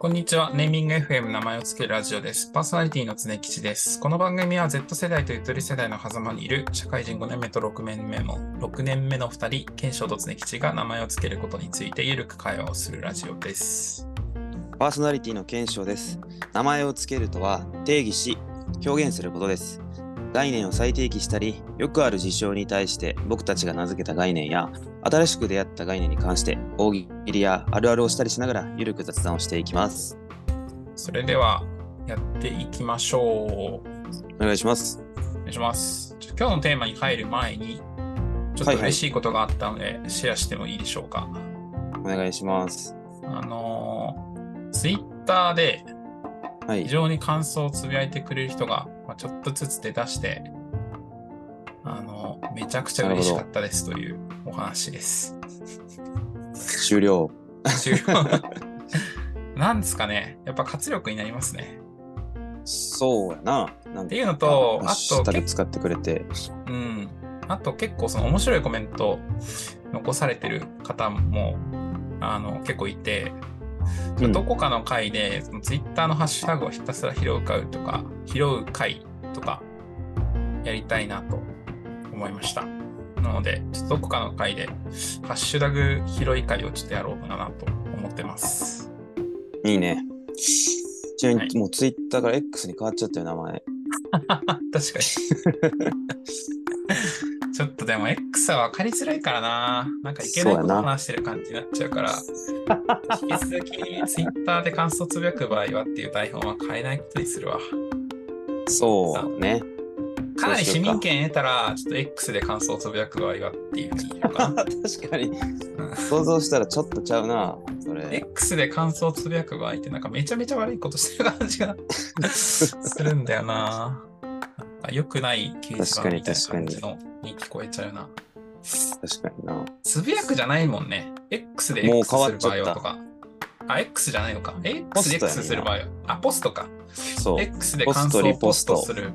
こんにちは。ネーミング FM 名前を付けるラジオです。パーソナリティの常吉です。この番組は Z 世代とゆとり世代の狭間にいる社会人5年目と6年目の6年目の2人、賢章と常吉が名前を付けることについてゆるく会話をするラジオです。パーソナリティの検証です。名前を付けるとは定義し表現することです。概念を再定義したり、よくある事象に対して僕たちが名付けた概念や、新しく出会った概念に関して大喜利やあるあるをしたりしながらゆるく雑談をしていきます。それではやっていきましょう。お願いします。お願いします。今日のテーマに入る前に、ちょっと嬉しいことがあったので、シェアしてもいいでしょうか？お願いします。あのー、ツイッターではい非。常に感想をつぶやいてくれる人が、まあ、ちょっとずつ出だして、めちゃくちゃ嬉しかったですというお話です。終了。終了なんですかね。やっぱ活力になりますね。そうやな。なんっていうのとあと使ってくれて。うん。あと結構その面白いコメント残されてる方も、あの、結構いて、うんどこかの回で、そのツイッターのハッシュタグをひたすら拾う回とか、拾う回とか、やりたいなと思いました。なので、ちょっとどこかの回で、ハッシュタグ拾い回をちょっとやろうかなと思ってます。いいね。ちなみはいにもうツイッターから X に変わっちゃったよ、名前。確かに。ちょっとでも X は分かりづらいからな。なんかいけないこと話してる感じになっちゃうから、引き続き Twitter で感想つぶやく場合はっていう台本は変えないことにするわ。そうね。かなり市民権得たら、ちょっと X で感想をつぶやく場合はっていうふうにいいのかな。確かに。うん想像したらちょっとちゃうな。それ。X で感想をつぶやく場合ってなんかめちゃめちゃ悪いことしてる感じが するんだよな。なんか良くない掲示板みたいな感じのに聞こえちゃうな。確かにな。つぶやくじゃないもんね。X で X する場合はとか。あ、X じゃないのか。ポ X で X する場合は。あ、ポストか。そう。X で感想をポストする。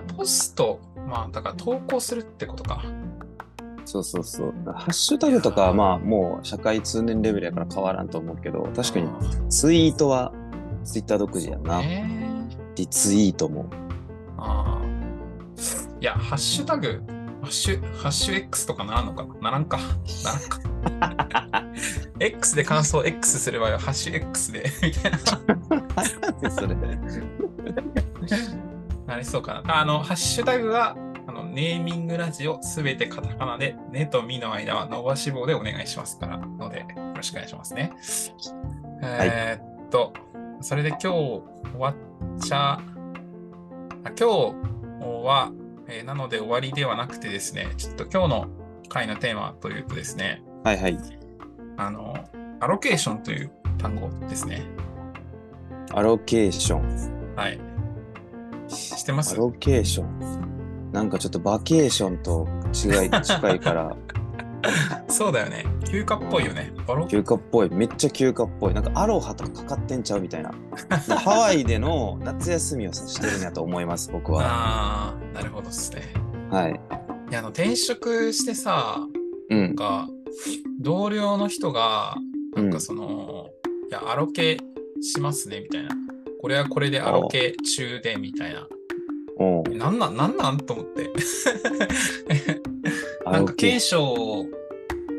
ポスト、まあ、だから投稿するってことか。そうそうそう。ハッシュタグとかはまあもう社会通念レベルやから変わらんと思うけど、確かにツイートはツイッター独自やな。えリツイートも。あーいや、ハッシュタグ、ハッシュ、ハッシュ X とかならんのかな？ならんか。ならんか。X で感想 X する場合は、ハッシュ X で、みたいな。それ。なりそうかな。あの、ハッシュタグは、あの、ネーミングラジオすべてカタカナで、ねとみの間は伸ばし棒でお願いしますから、ので、よろしくお願いしますね。えーっと、それで今日終わっちゃ、あ今日は、えーなので終わりではなくてですね、ちょっと今日の回のテーマというとですね、はいはい。あの、アロケーションという単語ですね。アロケーション。はい。知ってます？アロケーション。なんかちょっとバケーションと違い 近いから、そうだよね。休暇っぽいよね。休暇っぽい。めっちゃ休暇っぽい。なんかアロハとかかかってんちゃうみたいな。ハワイでの夏休みを指してるんやと思います、僕は。ああ、なるほどですね。はい。いや、あの、転職してさ、うん。なんか、同僚の人が、なんかうんその、いや、アロケしますね、みたいな。これはこれでアロケ中で、みたいな。おうなんなん、なんなんと思って。アなんか、ロケ継承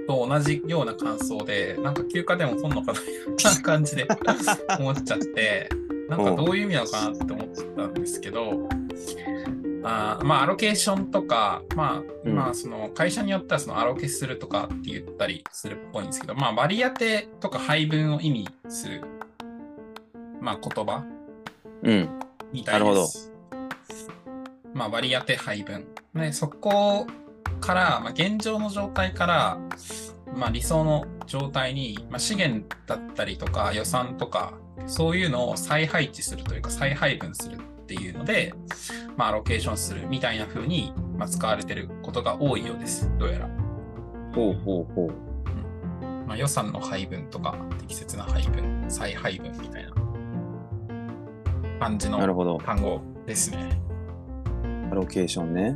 と同じような感想で、なんか休暇でもそんのかな、な感じで 思っちゃって、なんかどういう意味なのかなって思ったんですけど、あーまあ、アロケーションとか、まあ、うんまあ、その会社によってはそのアロケするとかって言ったりするっぽいんですけど、まあ、割り当てとか配分を意味する、まあ、言葉うん。みたいなるほどです。まあ、割り当て配分。ね、そこから、まあ、現状の状態から、まあ、理想の状態に、まあ、資源だったりとか予算とか、そういうのを再配置するというか、再配分するっていうので、まあ、アロケーションするみたいな風に、まあ、使われてることが多いようです。どうやら。ほうほうほう。まあ、予算の配分とか、適切な配分、再配分みたいな感じのなるほど。単語ですね。アロケーションね。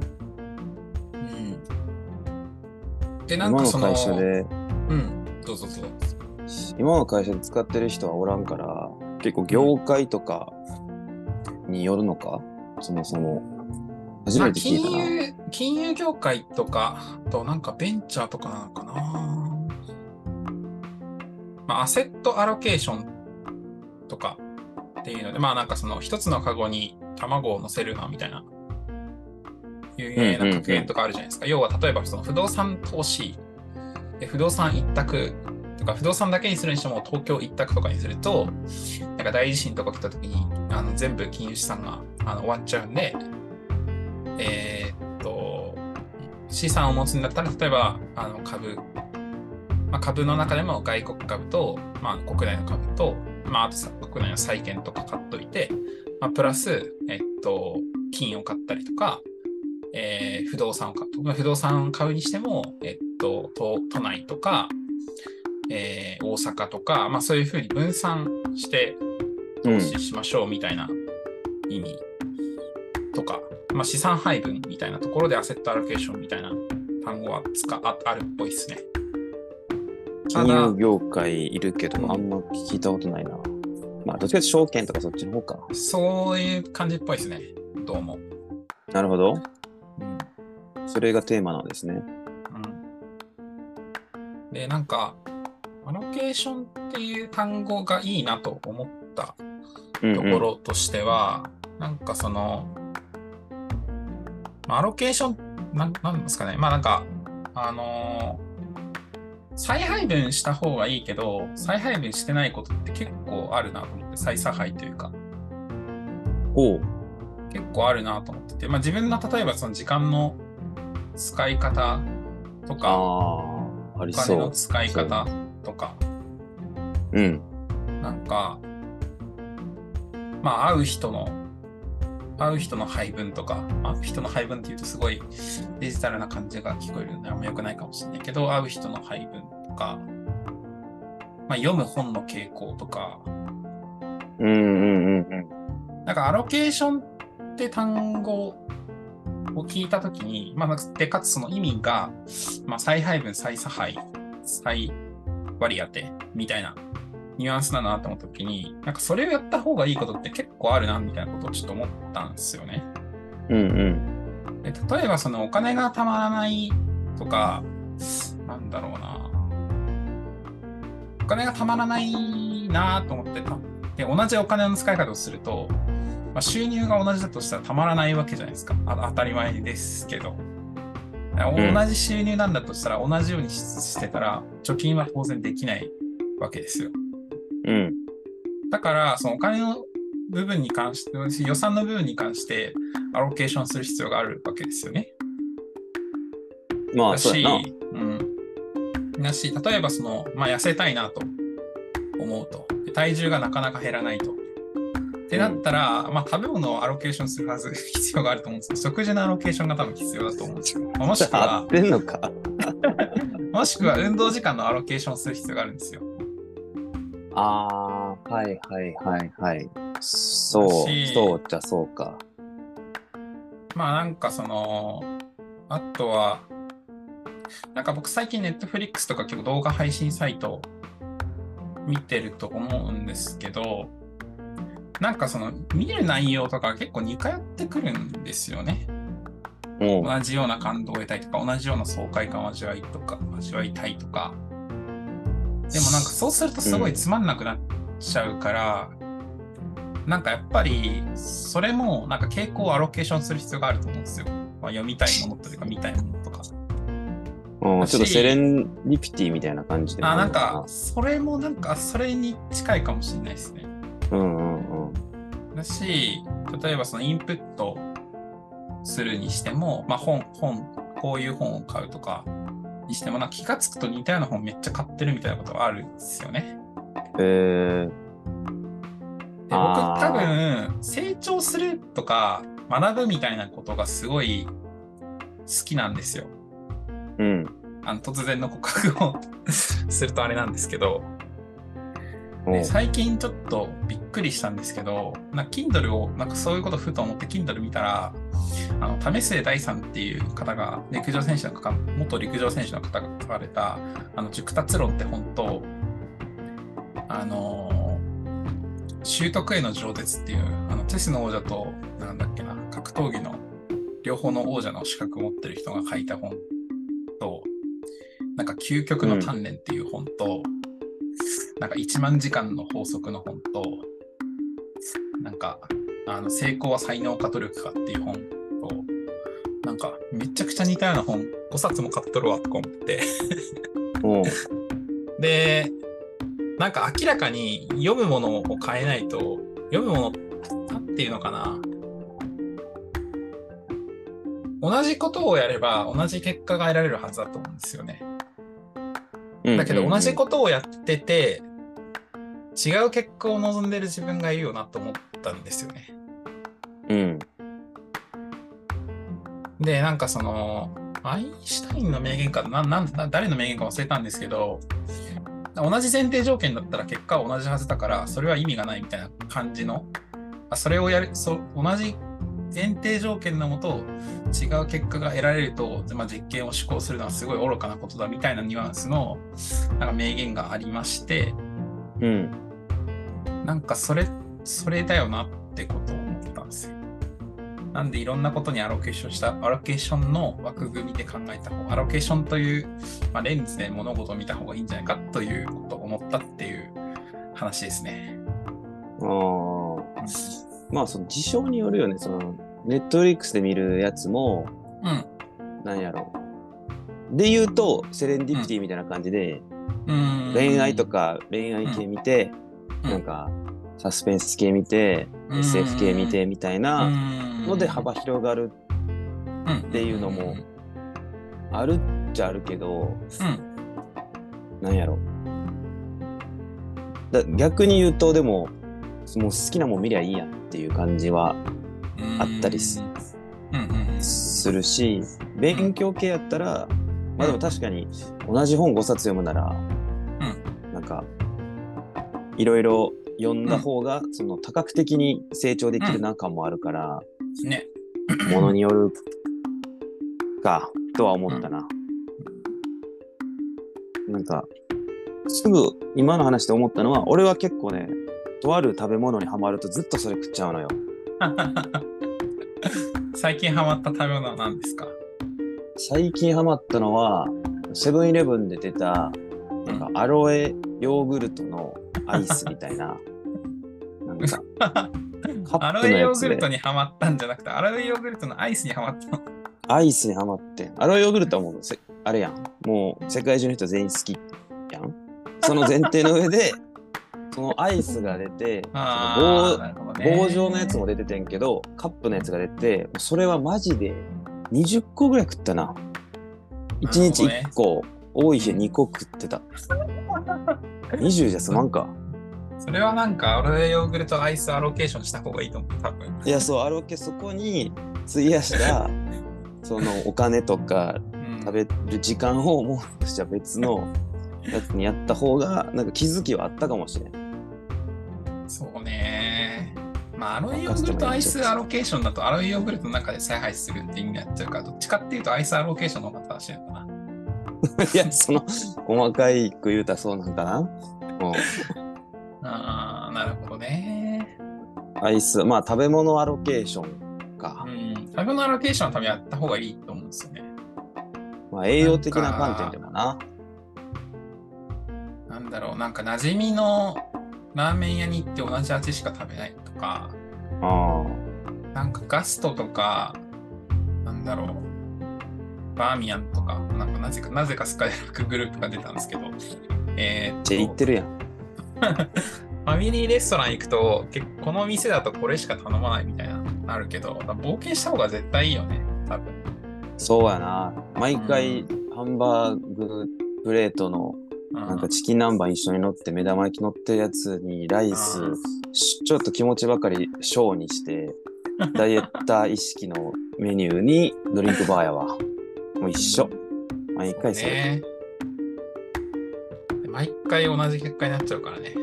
で、なん今のかその、会社でうん、どうぞどうぞ。今の会社で使ってる人はおらんから、結構業界とかによるのか、そもそも。初まあめて聞いたな。金融、金融業界とか、あとなんかベンチャーとかなのかな。まあ、アセットアロケーションとかっていうので、まあなんかその一つのカゴに卵を乗せるなみたいな、有名な格言とかあるじゃないですか。要は例えばその不動産投資、で不動産一択とか不動産だけにするにしても東京一択とかにすると、なんか大地震とか来た時にあの全部金融資産があの終わっちゃうんで、えーっと、資産を持つんだったら、例えばあの株、まあ、株の中でも外国株と、まあ、国内の株と、まあ、あとさ国内の債券とか買っといて、まあ、プラス、えっと、金を買ったりとか、えー不動産を買うと。まあ不動産を買うにしても、えっと、都都内とか、えー大阪とか、まあ、そういうふうに分散してうん投資しましょうみたいな意味とか、まあ、資産配分みたいなところでアセットアロケーションみたいな単語は使ああるっぽいですね。金融業界いるけど、あんま聞いたことないな。まあ、どっちかというと証券とかそっちの方か。そういう感じっぽいですね。どうも。なるほど。うんそれがテーマなんですね。うん、で、なんか、アロケーションっていう単語がいいなと思ったうん、ところとしては、なんかその、まあアロケーション、なんなんですかね、まあなんか、あのー再配分した方がいいけど、再配分してないことって結構あるなと思って、再差配というか、おう。結構あるなと思ってて、まあ自分の例えばその時間の使い方とか、お金。の使い方とか、うん。なんか、まあ、会う人の、会う人の配分とか、会う人の配分っていうとすごいデジタルな感じが聞こえるのであんま良くないかもしれないけど、会う人の配分とか、まあ、読む本の傾向とか、うんうんうんうん。なんかアロケーションって単語を聞いたときに、まあ、で、かつその意味が、まあ、再配分、再差配、再割り当てみたいなニュアンスだなと思ったときに、なんかそれをやった方がいいことって結構あるなみたいなことをちょっと思ったんですよね。うんうん。で例えばそのお金がたまらないとか、なんだろうな。お金がたまらないなと思ってた。で、同じお金の使い方をすると、まあ、収入が同じだとしたらたまらないわけじゃないですか。あ当たり前ですけど。ん同じ収入なんだとしたら、同じようにししてたら、貯金は当然できないわけですよ。うん。だから、そのお金の部分に関して、予算の部分に関して、アロケーションする必要があるわけですよね。まあ、そうやな。うん。だし、例えばその、まあ、痩せたいなと思うと。で体重がなかなか減らないと。ってなったら、まあ、食べ物をアロケーションするはず、必要があると思うんですけど、食事のアロケーションが多分必要だと思うんですよ。まあもしく合は。もしくは運動時間のアロケーションする必要があるんですよ。ああ、はいはいはいはい。そうそうじゃそうか。まあなんかその、あとは、なんか僕最近ネットフリックスとか結構動画配信サイト見てると思うんですけど、なんかその見る内容とか結構似通ってくるんですよね。も同じような感動を得たいとか、同じような爽快感を味わいとか、味わいたいとか。でもなんかそうするとすごいつまんなくなっちゃうから、なんかやっぱりそれもなんか傾向をアロケーションする必要があると思うんですよ。まあ、読みたいものというか見たいものとか。う、うんちょっとセレンディピティみたいな感じでもあ、なんかそれもなんかそれに近いかもしれないですね。な。うんうんうん。だし、例えばそのインプットするにしても、まあ本、本、こういう本を買うとかにしても、なんか気がつくと似たような本めっちゃ買ってるみたいなことがあるんですよね。えー、で僕多分、成長するとか学ぶみたいなことがすごい好きなんですよ。うん。あの突然の告白を するとあれなんですけど、で最近ちょっとびっくりしたんですけど、なんか Kindle を、なんかそういうことふと思って Kindle 見たら、あの、為末大さんっていう方が、陸上選手の方、元陸上選手の方が書かれた、あの、熟達論って本と、あの、習得への情熱っていう、あの、チェスの王者と、なんだっけな、格闘技の両方の王者の資格を持ってる人が書いた本と、なんか究極の鍛錬っていう本と、なんか1万時間の法則の本と、なんか、あの成功は才能か努力かっていう本と、なんかめちゃくちゃ似たような本5冊も買っとるわとか思ってで、なんか明らかに読むものを変えないと、読むもの、なんていうのかな。同じことをやれば同じ結果が得られるはずだと思うんですよね。だけど同じことをやってて、違う結果を望んでる自分がいるよなと思ったんですよね。うん。で、なんかその、アインシュタインの名言かな、なんな誰の名言か忘れたんですけど、同じ前提条件だったら結果は同じはずだから、それは意味がないみたいな感じの、あそれをやる、そ同じ前提条件のもと違う結果が得られると、まあ、実験を施行するのはすごい愚かなことだみたいなニュアンスのなんか名言がありまして、うん。なんかそれ、それだよなってことを思ったんですよ。なんでいろんなことにアロケーションした、アロケーションの枠組みで考えた方、アロケーションという、まあ、レンズで物事を見た方がいいんじゃないかということを思ったっていう話ですね。ああ。まあ、その事象によるよね。その、ネットフリックスで見るやつも、うん。なんやろ。で言うと、セレンディピティみたいな感じで、うん。恋愛とか恋愛系見て、うんなんか、サスペンス系見て、SF 系見てみたいなので幅広がるっていうのもあるっちゃあるけど、なんやろ。だ逆に言うと、でも、もう好きなもん見りゃいいやんっていう感じはあったりするし、勉強系やったら、まあでも確かに同じ本5冊読むなら、なんか、いろいろ読んだ方が、その多角的に成長できる中もあるから、ね。ものによるか、とは思ったな。なんか、すぐ今の話で思ったのは、俺は結構ね、とある食べ物にはまるとずっとそれ食っちゃうのよ。最近ハマった食べ物は何ですか？最近ハマったのは、セブンイレブンで出た、なんかアロエヨーグルトのアイスみたいな、なんか、アロエヨーグルトにハマったんじゃなくて、アロエヨーグルトのアイスにハマったの？アイスにハマってん。アロエヨーグルトはもうせ、あれやん。もう世界中の人全員好きやん。その前提の上で、そのアイスが出て、棒棒状のやつも出ててんけど、カップのやつが出て、それはマジで20個ぐらい食ったな。1日1個、多い日2個食ってた。20じゃ済まんか。それはなんか、アロエヨーグルトアイスアロケーションした方がいいと思う、多分。いや、そう、アロケそこに費やした、そのお金とかうん食べる時間をもうじゃ別のやつにやった方がなんか気づきはあったかもしれん。そうね。まあ、アロエヨーグルトアイスアロケーションだと、アロエヨーグルトの中で再配するって意味になっちゃうから、どっちかっていうとアイスアロケーションの方が正しいのかな。いやその細かいく言うたらそうなんかな。うん、ああ、なるほどね。アイスまあ食べ物アロケーションかう。ん。食べ物アロケーションは多分やった方がいいと思うんですよね。まあ栄養的な観点でもな。なんだろう、なんか馴染みのラーメン屋に行って同じ味しか食べないとか、あなんかガストとか、なんだろう、バーミヤンとか、なんかなぜか、なぜかスカイラックグループが出たんですけど、えーっあ。って言ってるやん。ファミリーレストラン行くと、結構この店だとこれしか頼まないみたいな、あるけど、冒険した方が絶対いいよね、多分。そうやな。毎回ハンバーグプレートのうんなんかチキン南蛮一緒に乗って目玉焼き乗ってるやつにライスちょっと気持ちばかり小にして ダイエッター意識のメニューにドリンクバーやわもう一緒毎回それ、ね。で毎回同じ結果になっちゃうからね。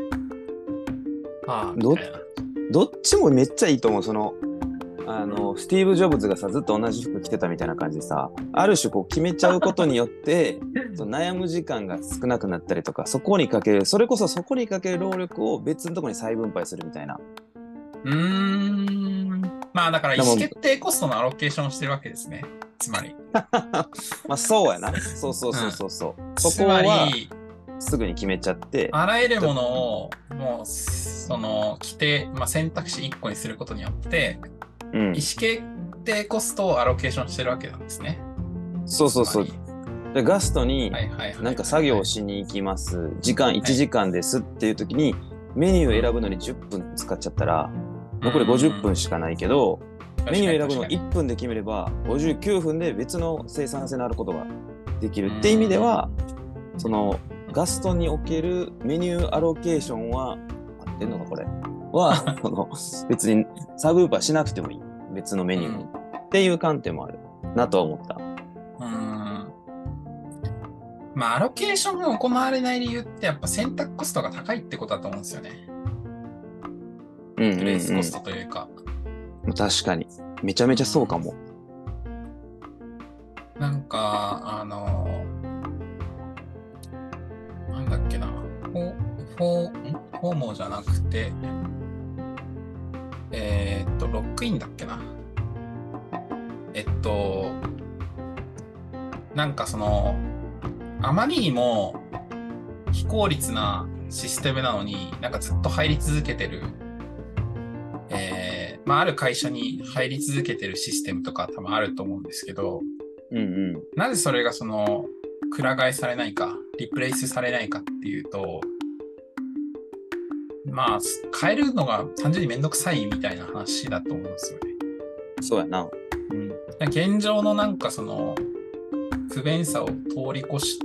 あど。どっちもめっちゃいいと思うそのあのスティーブ・ジョブズがさずっと同じ服着てたみたいな感じでさある種こう決めちゃうことによって その悩む時間が少なくなったりとかそこにかけるそれこそそこにかける労力を別のところに再分配するみたいなうーん。まあだから意思決定コストのアロケーションをしてるわけですね。つまり。まあそうやなそうそうそうそうそう、そつまこはり、すぐに決めちゃってあらゆるものを、もう、その、規定、まあ、選択肢1個にすることによって、うん意思決定コストをアロケーションしてるわけなんですね。そうそうそうでガストに。なんか作業をしに行きます時間1時間ですっていう時にメニューを選ぶのに10分使っちゃったら残り50分しかないけどメニューを選ぶの確かに。1分で決めれば59分で別の生産性のあることができるって意味ではそのガストにおけるメニューアロケーションは合ってんのかこれ？は その別にサブウーパーしなくてもいい。別のメニューに、っていう観点もあるなとは思った。うーん。まあ、アロケーションが行われない理由って、やっぱ選択コストが高いってことだと思うんですよね。うんうんうんプレイスコストというか。確かにめちゃめちゃそうかも。なんか、あの、なんだっけな、フォフォん？フォーモじゃなくて、えーっと、ロックインだっけな。えっと、なんかその、あまりにも非効率なシステムなのに、なんかずっと入り続けてる、えーまあ、ある会社に入り続けてるシステムとか多分あると思うんですけど、うんうんなぜそれがその、くら替えされないか、リプレイスされないかっていうと、まあ、変えるのが単純にめんどくさいみたいな話だと思うんですよね。そうやな。うん、現状のなんかその、不便さを通り越し、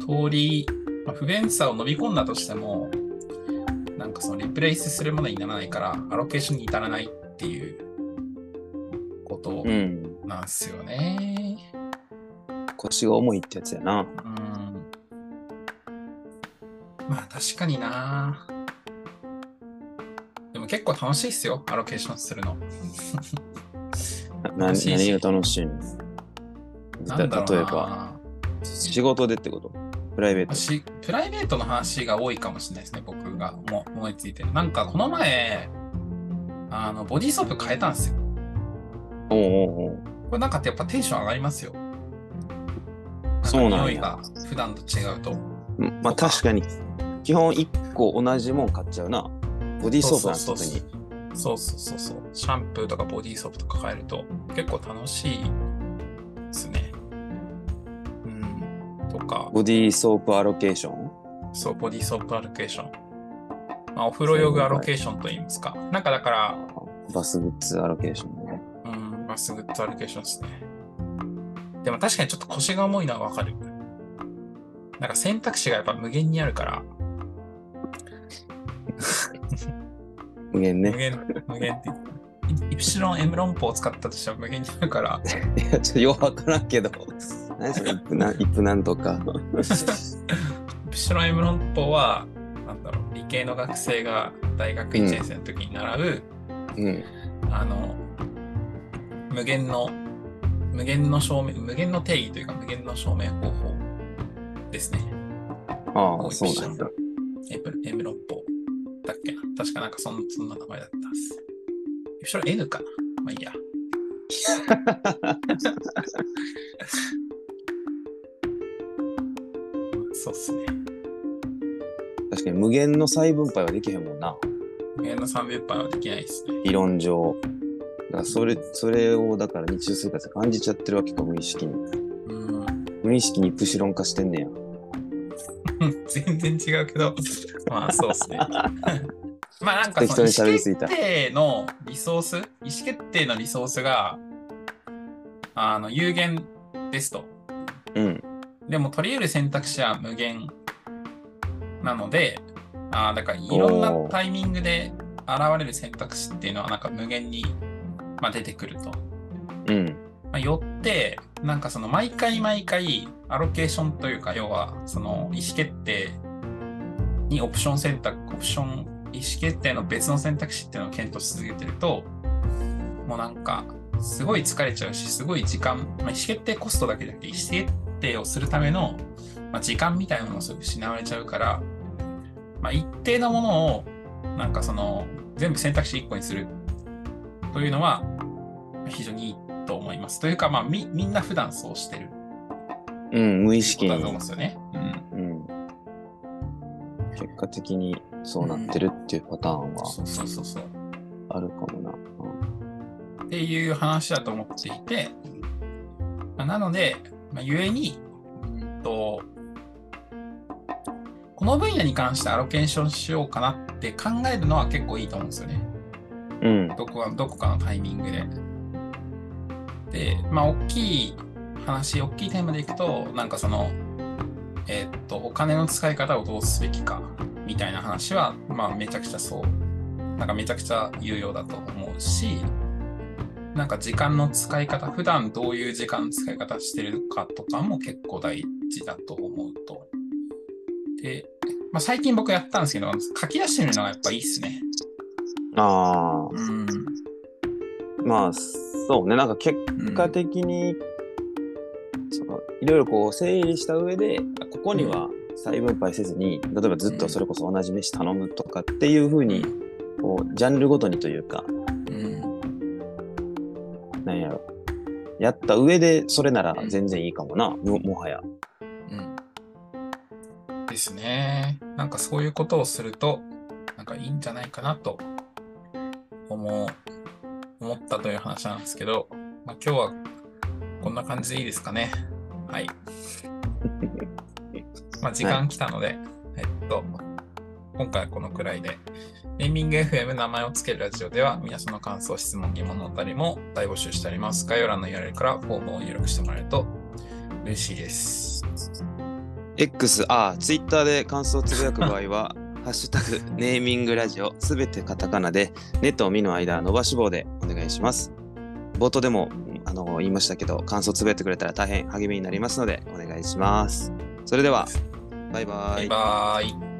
通り、まあ不便さを飲み込んだとしても、なんかそのリプレイスするものにならないから、アロケーションに至らないっていうことうん。なんですよね。腰が重いってやつやな。うんまあ確かにな。でも結構楽しいっすよ、アロケーションするの。何が楽しいの？例えば、仕事でってこと？プライベート。しプライベートの話が多いかもしれないですね、僕がも思いついてる。なんかこの前、あのボディーソープ変えたんですよ。おうおうおうこれなんかってやっぱテンション上がりますよ。そうなんやか匂いが普段と違うと。うんまあ確かに、基本1個同じもん買っちゃうな。ボディーソープなんて特に。そうそうそうそう。シャンプーとかボディーソープとか変えると結構楽しいですね。うん。とか、ボディーソープアロケーション？そう、ボディーソープアロケーション。まあ、お風呂用具アロケーションと言いますか。なんかだから、バスグッズアロケーションね。うん、まあ、すぐッドアロケーションですね。でも確かにちょっと腰が重いのはわかる。なんか選択肢がやっぱ無限にあるから、無限ね。無限、無限って。イプシロン M 論法を使ったとしては無限にあるから、いや、ちょっとよくわからんけど。何それ、イプナイプなんとか。イプシロン M 論法は、なんだろう、理系の学生が大学1年生の時に習う、うん。あの、無限の、無限の証明、無限の定義というか無限の証明方法ですね。ああ、そうなんだ。M, M 論法だっけな確かなんかそんそんな名前だったはず。イプシロン N かなまあいいや。そうっすね。確かに無限の再分配はできへんもんな。無限の3分配はできないですね。理論上。だからそれ、それをだから日常生活で感じちゃってるわけか、無意識に。うん。無意識にプシロン化してんねや。全然違うけど、まあそうっすね。まあなんかその意思決定のリソース、意思決定のリソースが、あの、有限ですと。うん。でも取り得る選択肢は無限なので、あーだからいろんなタイミングで現れる選択肢っていうのはなんか無限に、まあ、出てくると。うん。まあ、よって、なんかその毎回毎回アロケーションというか、要はその意思決定にオプション選択、オプション、意思決定の別の選択肢っていうのを検討し続けてると、もうなんか、すごい疲れちゃうし、すごい時間、まあ、意思決定コストだけじゃなくて、意思決定をするためのまあ、時間みたいなものをすぐ失われちゃうから、まあ、一定のものをなんかその全部選択肢1個にするというのは非常にいいと思います。というか、まあ、みみんな普段そうしてるうん、無意こ識にとだと思うん。ですよね。うんうん。結果的にそうなってるっていうパターンはそうそうそうそう。あるかもな。っていう話だと思っていて、まあなので、まあ、ゆえに、うんと、この分野に関してアロケーションしようかなって考えるのは結構いいと思うんですよね。うん。どこかどこかのタイミングで。で、まあ、大きい話、大きいテーマでいくと、なんかその、えーっと、お金の使い方をどうすべきか、みたいな話は、まあ、めちゃくちゃそう、なんかめちゃくちゃ有用だと思うし、なんか時間の使い方、普段どういう時間の使い方してるかとかも結構大事だと思うと。で、まあ、最近僕やったんですけど、書き出してみるのがやっぱいいっすね。あうん。あ、まあ、そうね。なんか結うん果的に、そのいろいろこう整理した上で、あここには再分配せずに、例えばずっとそれこそ同じ飯頼むとかっていうふうに、こうジャンルごとにというか、うんやろ。やった上でそれなら全然いいかもな、ももはや。うん。ですね。なんかそういうことをすると、なんかいいんじゃないかなと思う、思ったという話なんですけど、まあ、今日はこんな感じでいいですかね。はい。まあ、時間来たので、えっと、今回はこのくらいで。ネーミング FM 名前を付けるラジオでは皆さんの感想、質問、疑問のおたりも大募集しております。概要欄の URL からフォームを入力してもらえると嬉しいです。X、あ、ツイッターで感想をつぶやく場合は、ハッシュタグ、ネーミングラジオ、すべてカタカナで、ネとミの間、伸ばし棒でお願いします。冒頭でもあの言いましたけど、感想つぶやいてくれたら大変励みになりますので、お願いします。それでは、バイバイ。バイバーイ。